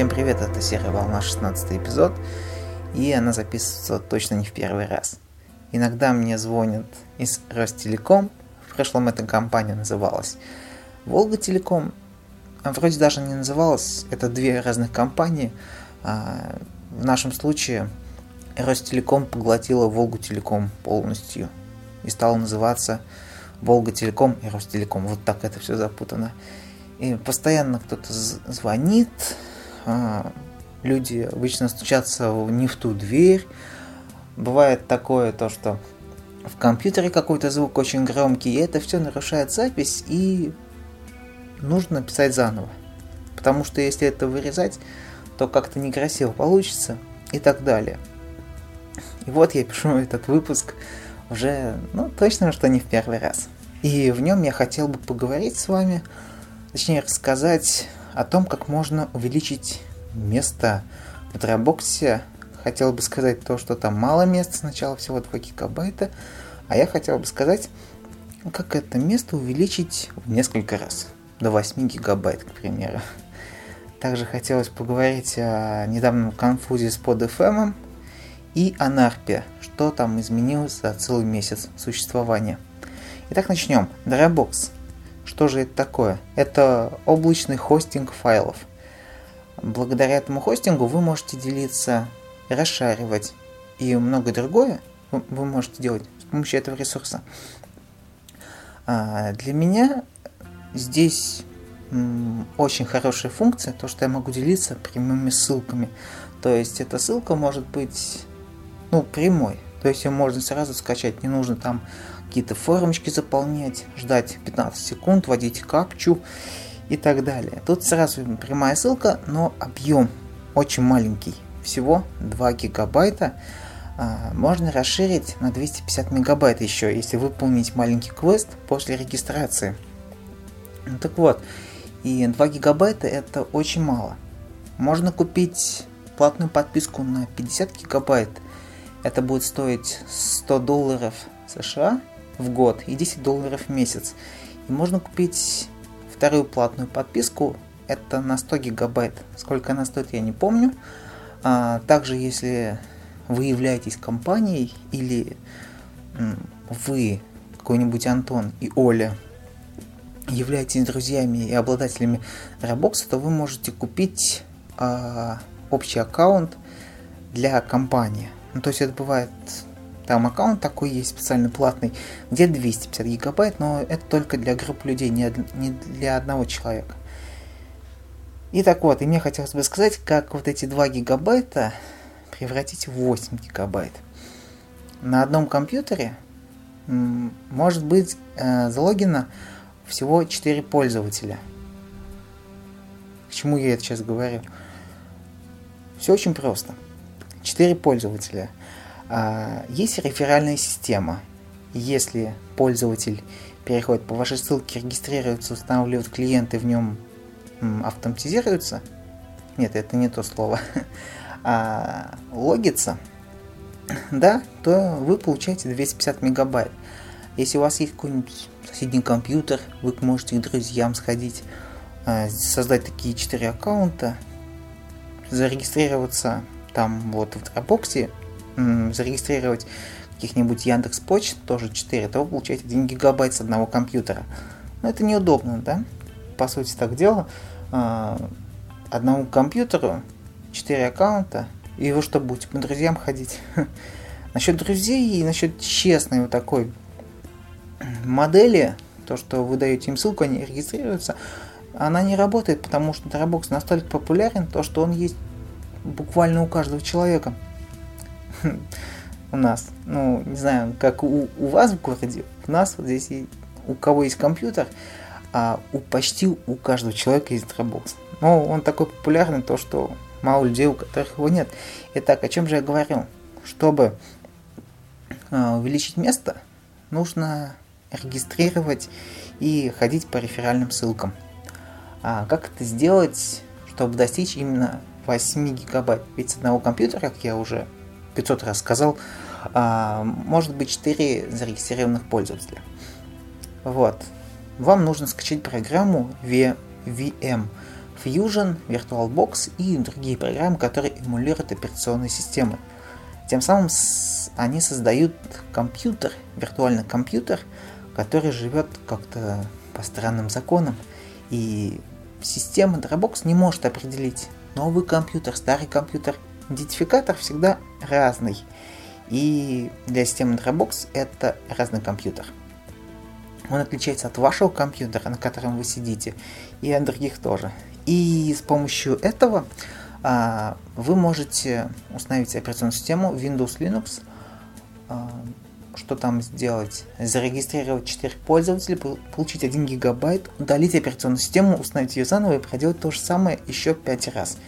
Всем привет, это серия «Волна», 16 эпизод, и она записывается точно не в первый раз. Иногда мне звонят из Ростелеком, в прошлом эта компания называлась Волга Телеком, а вроде даже не называлась, это две разных компании. А в нашем случае Ростелеком поглотила Волгу Телеком полностью и стала называться Волга Телеком и Ростелеком. Вот так это все запутано. И постоянно кто-то звонит, люди обычно стучатся не в ту дверь. Бывает такое то, что в компьютере какой-то звук очень громкий, и это все нарушает запись, и нужно писать заново. Потому что если это вырезать, то как-то некрасиво получится и так далее. И вот я пишу этот выпуск уже, ну, точно, что не в первый раз. И в нем я хотел бы поговорить с вами, точнее рассказать о том, как можно увеличить место в Dropbox. Хотел бы сказать то, что там мало места, сначала всего 2 гигабайта, а я хотел бы сказать, как это место увеличить в несколько раз, до 8 гигабайт, к примеру. Также хотелось поговорить о недавнем конфузе с под FM и о NARP, что там изменилось за целый месяц существования. Итак, начнем. Dropbox. Что же это такое? Это облачный хостинг файлов. Благодаря этому хостингу вы можете делиться, расшаривать и многое другое вы можете делать с помощью этого ресурса. А для меня здесь очень хорошая функция, то, что я могу делиться прямыми ссылками. То есть эта ссылка может быть ну, прямой. То есть ее можно сразу скачать, не нужно там какие-то формочки заполнять, ждать 15 секунд, вводить капчу и так далее. Тут сразу прямая ссылка, но объем очень маленький, всего 2 гигабайта. А, можно расширить на 250 мегабайт еще, если выполнить маленький квест после регистрации. Ну, так вот, и 2 гигабайта это очень мало. Можно купить платную подписку на 50 гигабайт. Это будет стоить 100 долларов США в год и 10 долларов в месяц. И можно купить вторую платную подписку, это на 100 гигабайт. Сколько она стоит, я не помню. А, также, если вы являетесь компанией или вы, какой-нибудь Антон и Оля, являетесь друзьями и обладателями Roblox, то вы можете купить а, общий аккаунт для компании. Ну, то есть это бывает там аккаунт такой есть специально платный, где 250 гигабайт, но это только для групп людей, не, для одного человека. И так вот, и мне хотелось бы сказать, как вот эти 2 гигабайта превратить в 8 гигабайт. На одном компьютере может быть э, залогено всего 4 пользователя. К чему я это сейчас говорю? Все очень просто. 4 пользователя – есть реферальная система. Если пользователь переходит по вашей ссылке, регистрируется, устанавливает клиенты, в нем автоматизируется, нет, это не то слово, а, логится, да, то вы получаете 250 мегабайт. Если у вас есть какой-нибудь соседний компьютер, вы можете к друзьям сходить, а, создать такие 4 аккаунта, зарегистрироваться там вот в Dropbox, зарегистрировать каких-нибудь Яндекс Почт, тоже 4, то вы получаете 1 гигабайт с одного компьютера. Но это неудобно, да? По сути так дело. А, одному компьютеру 4 аккаунта, и вы что, будете по друзьям ходить? насчет друзей и насчет честной вот такой модели, то, что вы даете им ссылку, они регистрируются, она не работает, потому что Dropbox настолько популярен, то, что он есть буквально у каждого человека у нас. Ну, не знаю, как у, у вас в городе, у нас вот здесь и у кого есть компьютер, а у почти у каждого человека есть Dropbox. Но он такой популярный, то что мало людей, у которых его нет. Итак, о чем же я говорил? Чтобы э, увеличить место, нужно регистрировать и ходить по реферальным ссылкам. А как это сделать, чтобы достичь именно 8 гигабайт? Ведь с одного компьютера, как я уже 500 раз сказал, а, может быть 4 зарегистрированных пользователя. Вот. Вам нужно скачать программу VM Fusion, VirtualBox и другие программы, которые эмулируют операционные системы. Тем самым они создают компьютер, виртуальный компьютер, который живет как-то по странным законам. И система Dropbox не может определить новый компьютер, старый компьютер. Идентификатор всегда разный. И для системы Dropbox это разный компьютер. Он отличается от вашего компьютера, на котором вы сидите, и от других тоже. И с помощью этого а, вы можете установить операционную систему Windows Linux, а, что там сделать? Зарегистрировать 4 пользователя, получить 1 гигабайт, удалить операционную систему, установить ее заново и проделать то же самое еще 5 раз.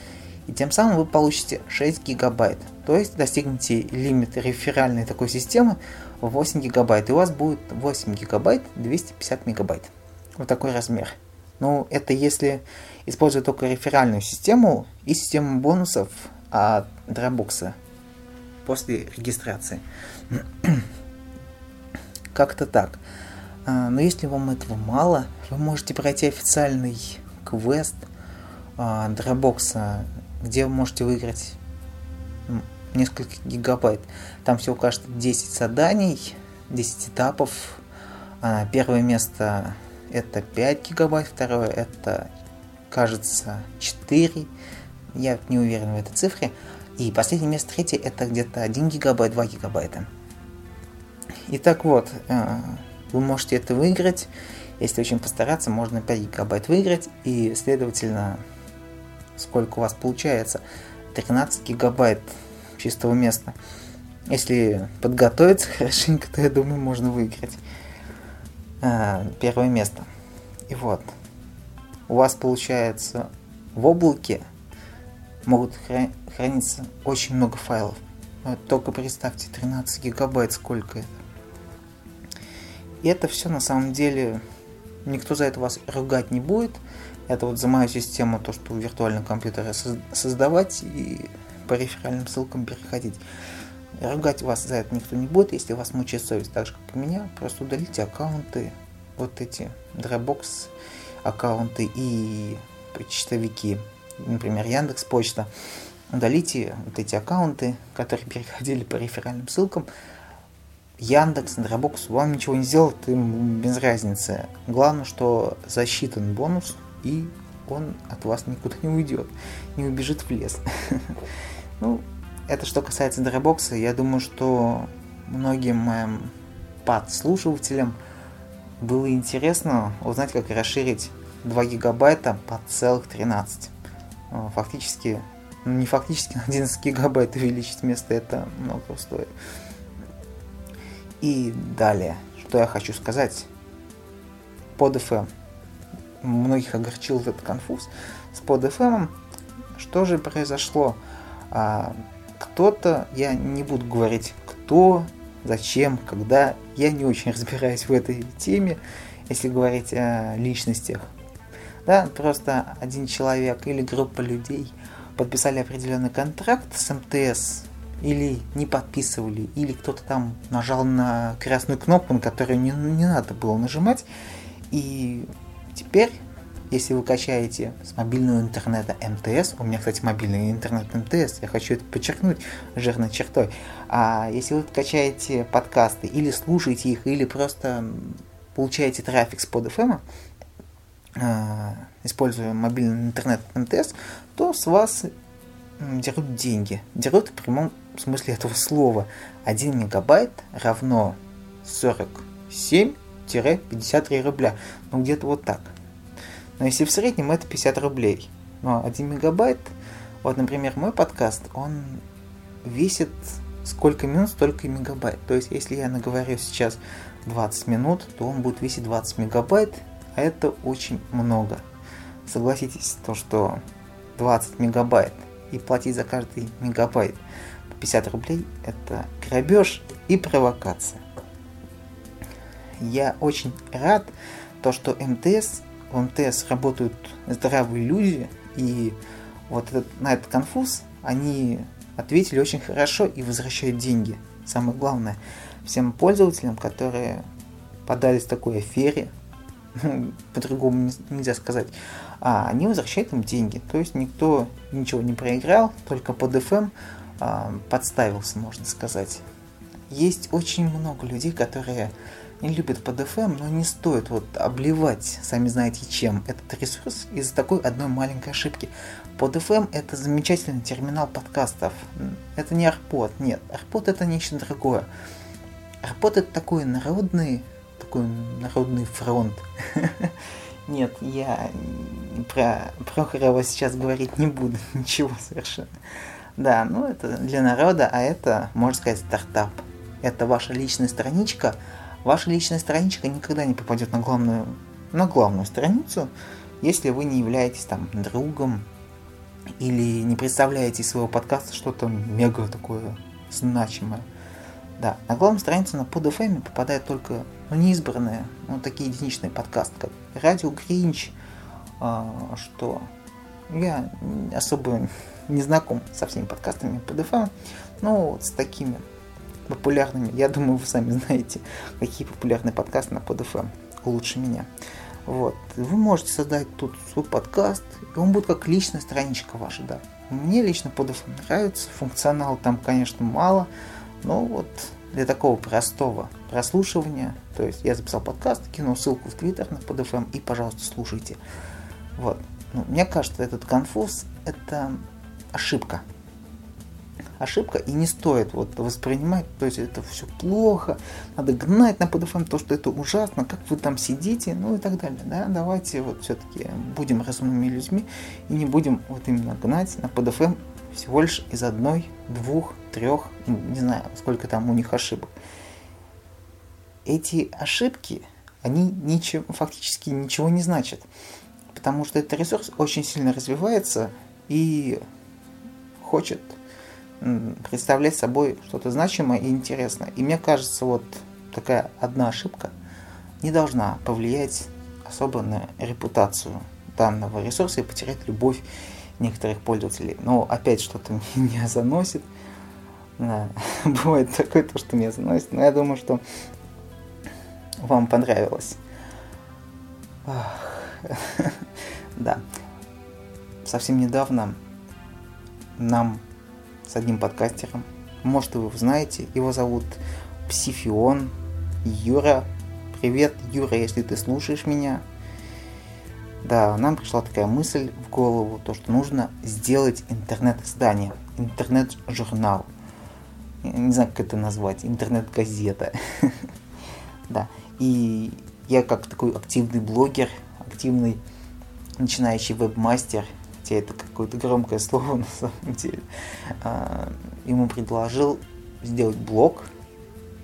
И тем самым вы получите 6 гигабайт. То есть достигнете лимит реферальной такой системы в 8 гигабайт. И у вас будет 8 гигабайт 250 мегабайт. Вот такой размер. Ну, это если использовать только реферальную систему и систему бонусов от Dropbox после регистрации. Как-то так. А, но если вам этого мало, вы можете пройти официальный квест а, Dropbox, где вы можете выиграть несколько гигабайт. Там всего кажется 10 заданий, 10 этапов. А, первое место это 5 гигабайт, второе это, кажется, 4. Я не уверен в этой цифре. И последнее место, третье, это где-то 1 гигабайт, 2 гигабайта. Итак, вот, э, вы можете это выиграть. Если очень постараться, можно 5 гигабайт выиграть. И, следовательно, сколько у вас получается? 13 гигабайт чистого места. Если подготовиться хорошенько, то я думаю, можно выиграть э, первое место. И вот, у вас получается в облаке могут храниться очень много файлов. Только представьте, 13 гигабайт, сколько это. И это все на самом деле никто за это вас ругать не будет. Это вот за мою систему, то, что виртуальный компьютер создавать и по реферальным ссылкам переходить. Ругать вас за это никто не будет, если вас мучает совесть, так же, как и меня. Просто удалите аккаунты, вот эти Dropbox аккаунты и почтовики, например, Яндекс Почта. Удалите вот эти аккаунты, которые переходили по реферальным ссылкам, Яндекс, Dropbox вам ничего не сделает, им без разницы. Главное, что засчитан бонус, и он от вас никуда не уйдет, не убежит в лес. Ну, это что касается Dropbox, я думаю, что многим моим подслушивателям было интересно узнать, как расширить 2 гигабайта под целых 13. Фактически, ну не фактически, на 11 гигабайт увеличить вместо это много стоит. И далее, что я хочу сказать. Под FM. Многих огорчил этот конфуз. С под FM что же произошло? А, кто-то, я не буду говорить кто, зачем, когда, я не очень разбираюсь в этой теме, если говорить о личностях. Да, просто один человек или группа людей подписали определенный контракт с МТС или не подписывали, или кто-то там нажал на красную кнопку, на которую не, не надо было нажимать. И теперь, если вы качаете с мобильного интернета МТС, у меня, кстати, мобильный интернет МТС, я хочу это подчеркнуть жирной чертой, а если вы качаете подкасты или слушаете их, или просто получаете трафик с под FM, а, используя мобильный интернет МТС, то с вас дерут деньги. Дерут в прямом смысле этого слова. 1 мегабайт равно 47-53 рубля. Ну, где-то вот так. Но если в среднем это 50 рублей. Но 1 мегабайт, вот, например, мой подкаст, он весит сколько минут, столько и мегабайт. То есть, если я наговорю сейчас 20 минут, то он будет весить 20 мегабайт, а это очень много. Согласитесь, то, что 20 мегабайт и платить за каждый мегабайт 50 рублей – это грабеж и провокация. Я очень рад, то, что МТС, в МТС работают здравые люди, и вот этот, на этот конфуз они ответили очень хорошо и возвращают деньги. Самое главное, всем пользователям, которые подались такой афере, по-другому нельзя сказать, а они возвращают им деньги. То есть никто ничего не проиграл, только под FM а, подставился, можно сказать. Есть очень много людей, которые не любят под FM, но не стоит вот обливать, сами знаете чем, этот ресурс из-за такой одной маленькой ошибки. Под FM это замечательный терминал подкастов. Это не Арпод, нет. Арпод это нечто другое. Арпод это такой народный, такой народный фронт. Нет, я про Прохорова сейчас говорить не буду, ничего совершенно. Да, ну это для народа, а это, можно сказать, стартап. Это ваша личная страничка. Ваша личная страничка никогда не попадет на главную, на главную страницу, если вы не являетесь там другом или не представляете из своего подкаста что-то мега такое значимое. Да, на главную страницу на PodFM попадают только ну, неизбранные, ну, такие единичные подкасты, как Радио Гринч, а, что я особо не знаком со всеми подкастами PodFM, но вот с такими популярными, я думаю, вы сами знаете, какие популярные подкасты на PodFM лучше меня. Вот. Вы можете создать тут свой подкаст, и он будет как личная страничка ваша, да. Мне лично PodFM нравится, функционал там, конечно, мало, но вот для такого простого прослушивания, то есть я записал подкаст, кинул ссылку в Твиттер на PodFM и, пожалуйста, слушайте. Вот. Ну, мне кажется, этот конфуз – это ошибка ошибка, и не стоит вот воспринимать, то есть это все плохо, надо гнать на PDFM, то, что это ужасно, как вы там сидите, ну и так далее, да, давайте вот все-таки будем разумными людьми и не будем вот именно гнать на PDFM всего лишь из одной, двух, трех, не знаю, сколько там у них ошибок. Эти ошибки, они ничего, фактически ничего не значат, потому что этот ресурс очень сильно развивается и хочет представлять собой что-то значимое и интересное. И мне кажется, вот такая одна ошибка не должна повлиять особо на репутацию данного ресурса и потерять любовь некоторых пользователей. Но опять что-то меня заносит. Да. Бывает такое, то, что меня заносит. Но я думаю, что вам понравилось. Да. Совсем недавно нам с одним подкастером. Может, вы его знаете. Его зовут Псифион Юра. Привет, Юра, если ты слушаешь меня. Да, нам пришла такая мысль в голову, то, что нужно сделать интернет-издание, интернет-журнал. Не знаю, как это назвать, интернет-газета. Да, и я как такой активный блогер, активный начинающий вебмастер, хотя это какое-то громкое слово на самом деле, а, ему предложил сделать блог.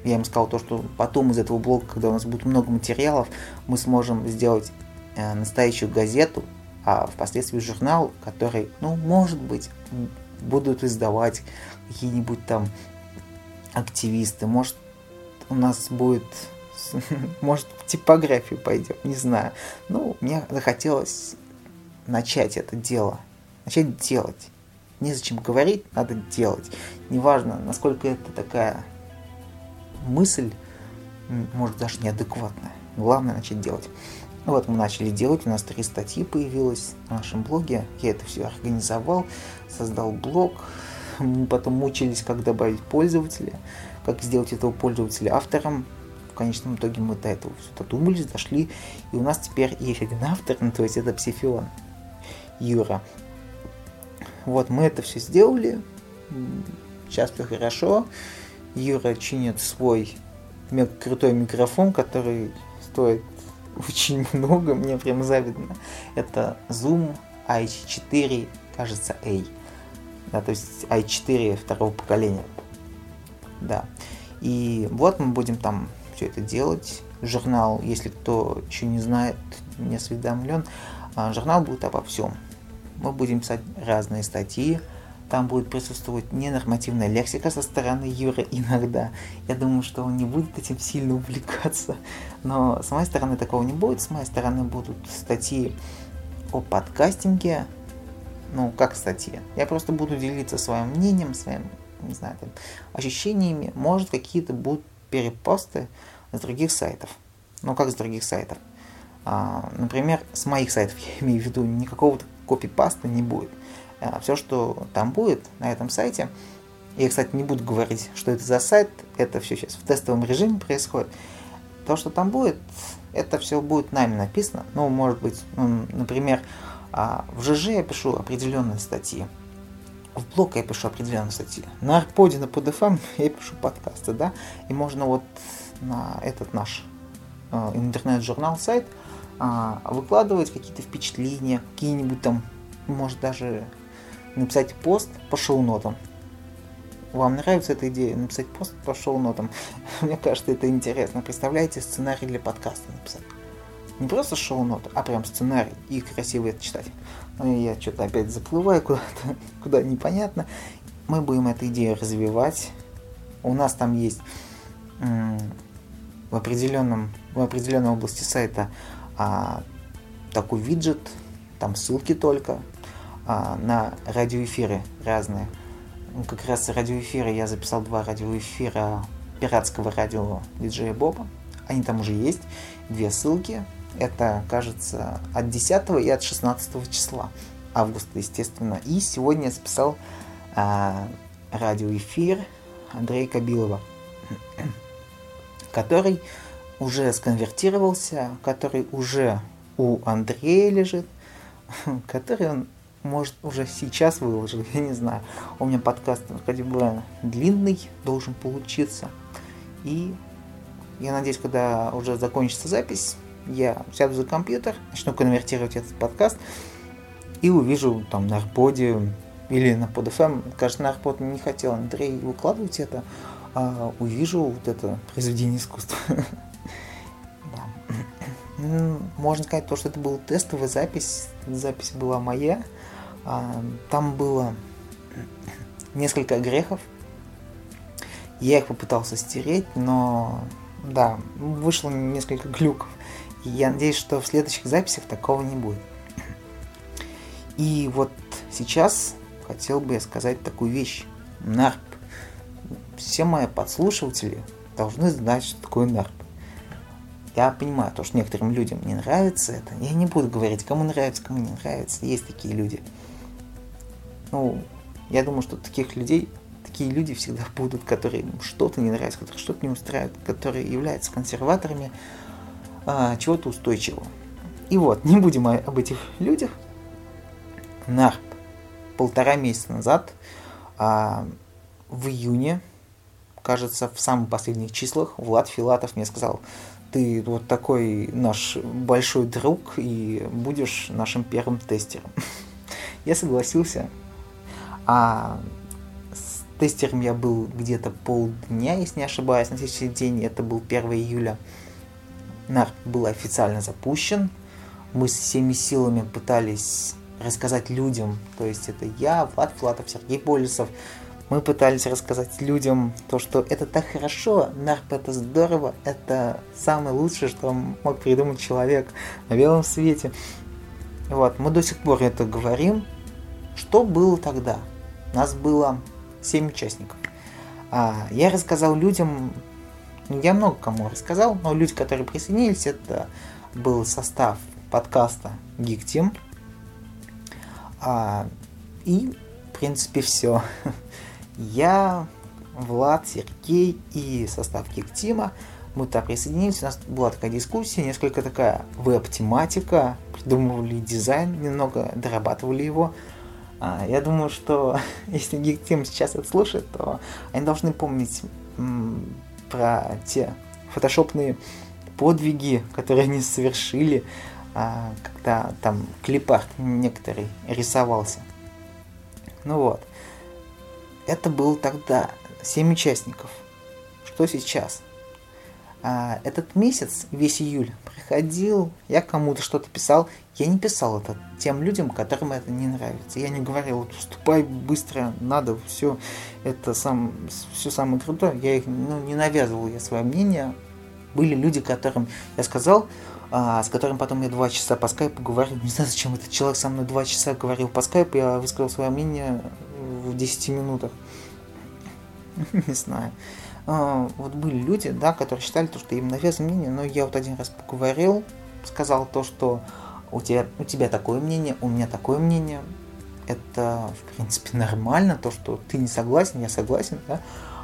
Я ему сказал то, что потом из этого блога, когда у нас будет много материалов, мы сможем сделать э, настоящую газету, а впоследствии журнал, который, ну, может быть, будут издавать какие-нибудь там активисты, может, у нас будет, может, в типографию пойдем, не знаю. Ну, мне захотелось начать это дело, начать делать. Незачем говорить, надо делать. Неважно, насколько это такая мысль, может даже неадекватная. Главное начать делать. Вот мы начали делать, у нас три статьи появилось на нашем блоге. Я это все организовал, создал блог. Мы потом мучились, как добавить пользователя, как сделать этого пользователя автором. В конечном итоге мы до этого все додумались, дошли. И у нас теперь есть один автор, ну, то есть это Псифион. Юра. Вот мы это все сделали. Сейчас все хорошо. Юра чинит свой крутой микрофон, который стоит очень много, мне прям завидно. Это Zoom i4, кажется, A. Да, то есть i4 второго поколения. Да. И вот мы будем там все это делать. Журнал, если кто еще не знает, не осведомлен, а, журнал будет обо всем мы будем писать разные статьи, там будет присутствовать ненормативная лексика со стороны Юры иногда. Я думаю, что он не будет этим сильно увлекаться. Но с моей стороны такого не будет. С моей стороны будут статьи о подкастинге. Ну, как статьи. Я просто буду делиться своим мнением, своим, не знаю, там, ощущениями. Может, какие-то будут перепосты с других сайтов. Ну, как с других сайтов. А, например, с моих сайтов, я имею в виду, никакого копипаста не будет. А, все, что там будет на этом сайте, я, кстати, не буду говорить, что это за сайт, это все сейчас в тестовом режиме происходит. То, что там будет, это все будет нами написано. Ну, может быть, ну, например, а, в ЖЖ я пишу определенные статьи, в блог я пишу определенные статьи, на Арподе, на PodFM я пишу подкасты, да, и можно вот на этот наш э, интернет-журнал, сайт э, выкладывать какие-то впечатления, какие-нибудь там, может даже написать пост по шоу-нотам. Вам нравится эта идея написать пост по шоу-нотам? Мне кажется, это интересно. Представляете, сценарий для подкаста написать. Не просто шоу-нот, а прям сценарий и красиво это читать. Ну, я что-то опять заплываю куда-то, куда непонятно. Мы будем эту идею развивать. У нас там есть в определенном в определенной области сайта а, такой виджет, там ссылки только а, на радиоэфиры разные. Ну, как раз радиоэфиры я записал два радиоэфира пиратского радио диджея Боба. Они там уже есть. Две ссылки. Это, кажется, от 10 и от 16 числа августа, естественно. И сегодня я записал а, радиоэфир Андрея Кабилова, который уже сконвертировался, который уже у Андрея лежит, который он может уже сейчас выложил, я не знаю. У меня подкаст вроде бы длинный должен получиться. И я надеюсь, когда уже закончится запись, я сяду за компьютер, начну конвертировать этот подкаст и увижу там на Арподе или на PodFM. Кажется, на Арпод не хотел Андрей выкладывать это, а увижу вот это произведение искусства. Можно сказать, то, что это была тестовая запись. Запись была моя. А, там было несколько грехов. Я их попытался стереть, но да, вышло несколько глюков. Я надеюсь, что в следующих записях такого не будет. И вот сейчас хотел бы я сказать такую вещь. Нарп. Все мои подслушиватели должны знать, что такое нарп. Я понимаю, то, что некоторым людям не нравится это. Я не буду говорить, кому нравится, кому не нравится. Есть такие люди. Ну, я думаю, что таких людей, такие люди всегда будут, которые что-то не нравится, которые что-то не устраивают, которые являются консерваторами а, чего-то устойчивого. И вот, не будем об этих людях. Нарп полтора месяца назад, а, в июне, кажется, в самых последних числах, Влад Филатов мне сказал, ты вот такой наш большой друг и будешь нашим первым тестером. Я согласился. А с тестером я был где-то полдня, если не ошибаюсь. На следующий день это был 1 июля. Нарт был официально запущен. Мы с всеми силами пытались рассказать людям, то есть это я, Влад Флатов, Сергей Болесов, мы пытались рассказать людям то, что это так хорошо, нарп это здорово, это самое лучшее, что мог придумать человек на белом свете. Вот, мы до сих пор это говорим. Что было тогда? Нас было 7 участников. А, я рассказал людям, ну, я много кому рассказал, но люди, которые присоединились, это был состав подкаста Geek Team. А, и, в принципе, все. Я, Влад, Сергей и состав Киктима. Мы туда присоединились, у нас была такая дискуссия, несколько такая веб-тематика, придумывали дизайн, немного дорабатывали его. А, я думаю, что если Гиктим сейчас это слушает, то они должны помнить про те фотошопные подвиги, которые они совершили, а, когда там клипарт некоторый рисовался. Ну вот. Это было тогда 7 участников. Что сейчас? А, этот месяц, весь июль, приходил, я кому-то что-то писал. Я не писал это тем людям, которым это не нравится. Я не говорил, вот вступай быстро, надо, все, это сам, все самое крутое. Я их ну, не навязывал я свое мнение. Были люди, которым я сказал, а, с которым потом я два часа по скайпу говорил. Не знаю, зачем этот человек со мной два часа говорил по скайпу, я высказал свое мнение в 10 минутах. Не знаю. А, вот были люди, да, которые считали, то, что им навязано мнение, но я вот один раз поговорил сказал то, что у тебя, у тебя такое мнение, у меня такое мнение. Это, в принципе, нормально, то, что ты не согласен, я согласен, да.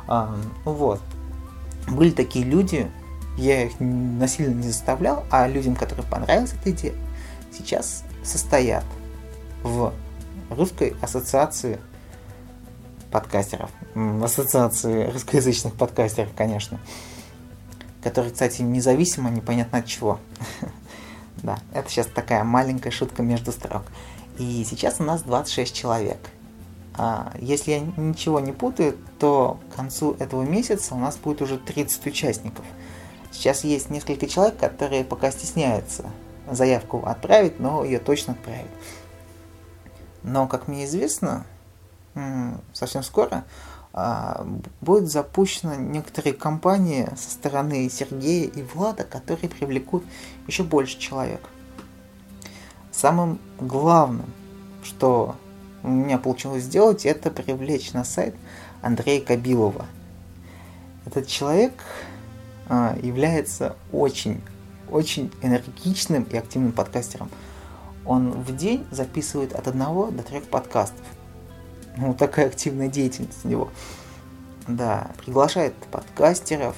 А, ну вот. Были такие люди, я их насильно не заставлял, а людям, которым понравилась эта идея, сейчас состоят в русской ассоциации подкастеров, ассоциации русскоязычных подкастеров, конечно, которые, кстати, независимо, непонятно от чего. Да, это сейчас такая маленькая шутка между строк. И сейчас у нас 26 человек. А, если я ничего не путаю, то к концу этого месяца у нас будет уже 30 участников. Сейчас есть несколько человек, которые пока стесняются заявку отправить, но ее точно отправят. Но, как мне известно, совсем скоро а, будет запущена некоторые компании со стороны Сергея и Влада, которые привлекут еще больше человек. Самым главным, что у меня получилось сделать, это привлечь на сайт Андрея Кабилова. Этот человек а, является очень, очень энергичным и активным подкастером. Он в день записывает от одного до трех подкастов. Ну, такая активная деятельность у него. Да, приглашает подкастеров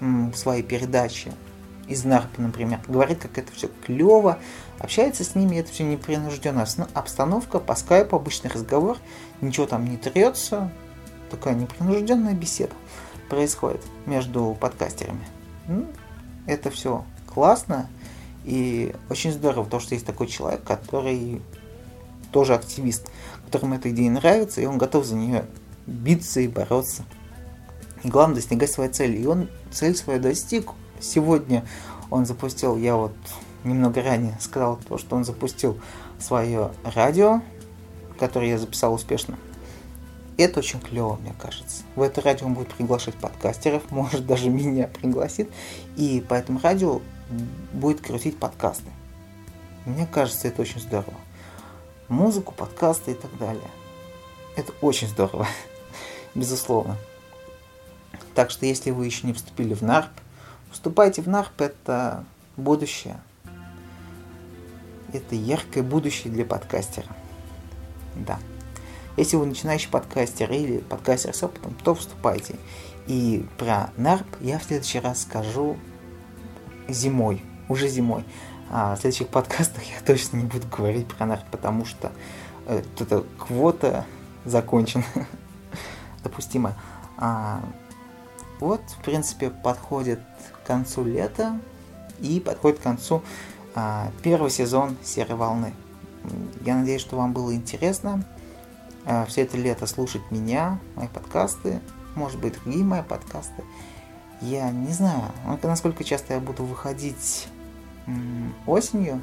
в свои передачи из Нарпа, например, говорит, как это все клево, общается с ними, это все непринужденная обстановка, по скайпу обычный разговор, ничего там не трется, такая непринужденная беседа происходит между подкастерами. Ну, это все классно. И очень здорово, то, что есть такой человек, который тоже активист, которому эта идея нравится, и он готов за нее биться и бороться. И главное, достигать своей цели. И он цель свою достиг. Сегодня он запустил, я вот немного ранее сказал то, что он запустил свое радио, которое я записал успешно. Это очень клево, мне кажется. В это радио он будет приглашать подкастеров, может даже меня пригласит. И по этому радио будет крутить подкасты. Мне кажется, это очень здорово музыку, подкасты и так далее. Это очень здорово, безусловно. Так что если вы еще не вступили в НАРП, вступайте в НАРП, это будущее. Это яркое будущее для подкастера. Да. Если вы начинающий подкастер или подкастер с опытом, то вступайте. И про НАРП я в следующий раз скажу зимой, уже зимой. А в следующих подкастах я точно не буду говорить про нарк, потому что э, эта квота закончена. Допустимо. А, вот, в принципе, подходит к концу лета и подходит к концу а, первый сезон «Серой волны». Я надеюсь, что вам было интересно а, все это лето слушать меня, мои подкасты, может быть, другие мои подкасты. Я не знаю, насколько часто я буду выходить осенью,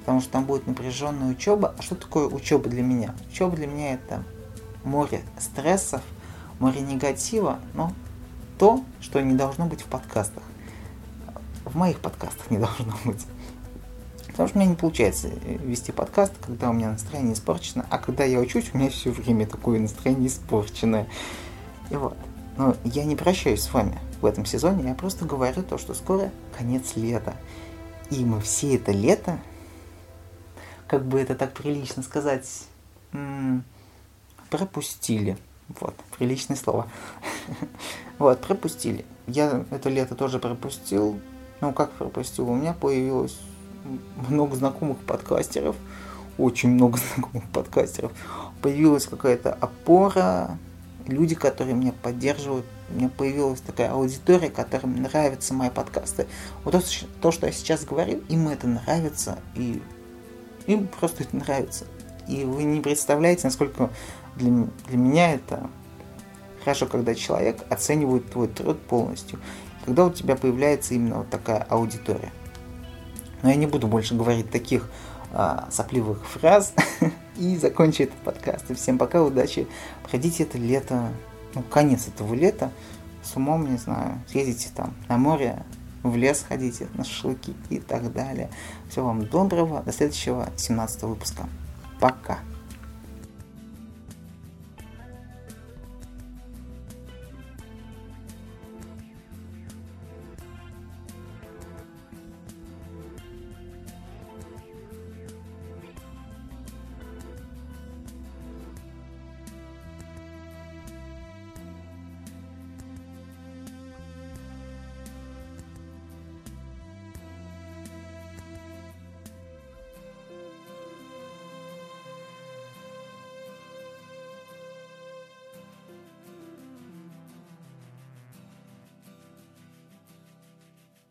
потому что там будет напряженная учеба. А что такое учеба для меня? Учеба для меня это море стрессов, море негатива, но то, что не должно быть в подкастах. В моих подкастах не должно быть. Потому что у меня не получается вести подкаст, когда у меня настроение испорчено, а когда я учусь, у меня все время такое настроение испорченное. И вот. Но я не прощаюсь с вами в этом сезоне, я просто говорю то, что скоро конец лета. И мы все это лето, как бы это так прилично сказать, пропустили. Вот, приличное слово. вот, пропустили. Я это лето тоже пропустил. Ну, как пропустил? У меня появилось много знакомых подкастеров. Очень много знакомых подкастеров. Появилась какая-то опора, люди, которые меня поддерживают, у меня появилась такая аудитория, которым нравятся мои подкасты. Вот то, то, что я сейчас говорю, им это нравится, и им просто это нравится. И вы не представляете, насколько для, для меня это хорошо, когда человек оценивает твой труд полностью. Когда у тебя появляется именно вот такая аудитория. Но я не буду больше говорить таких а, сопливых фраз и закончу этот подкаст. И всем пока, удачи. Пройдите это лето, ну, конец этого лета с умом, не знаю, съездите там на море, в лес ходите, на шашлыки и так далее. Всего вам доброго, до следующего 17 выпуска. Пока.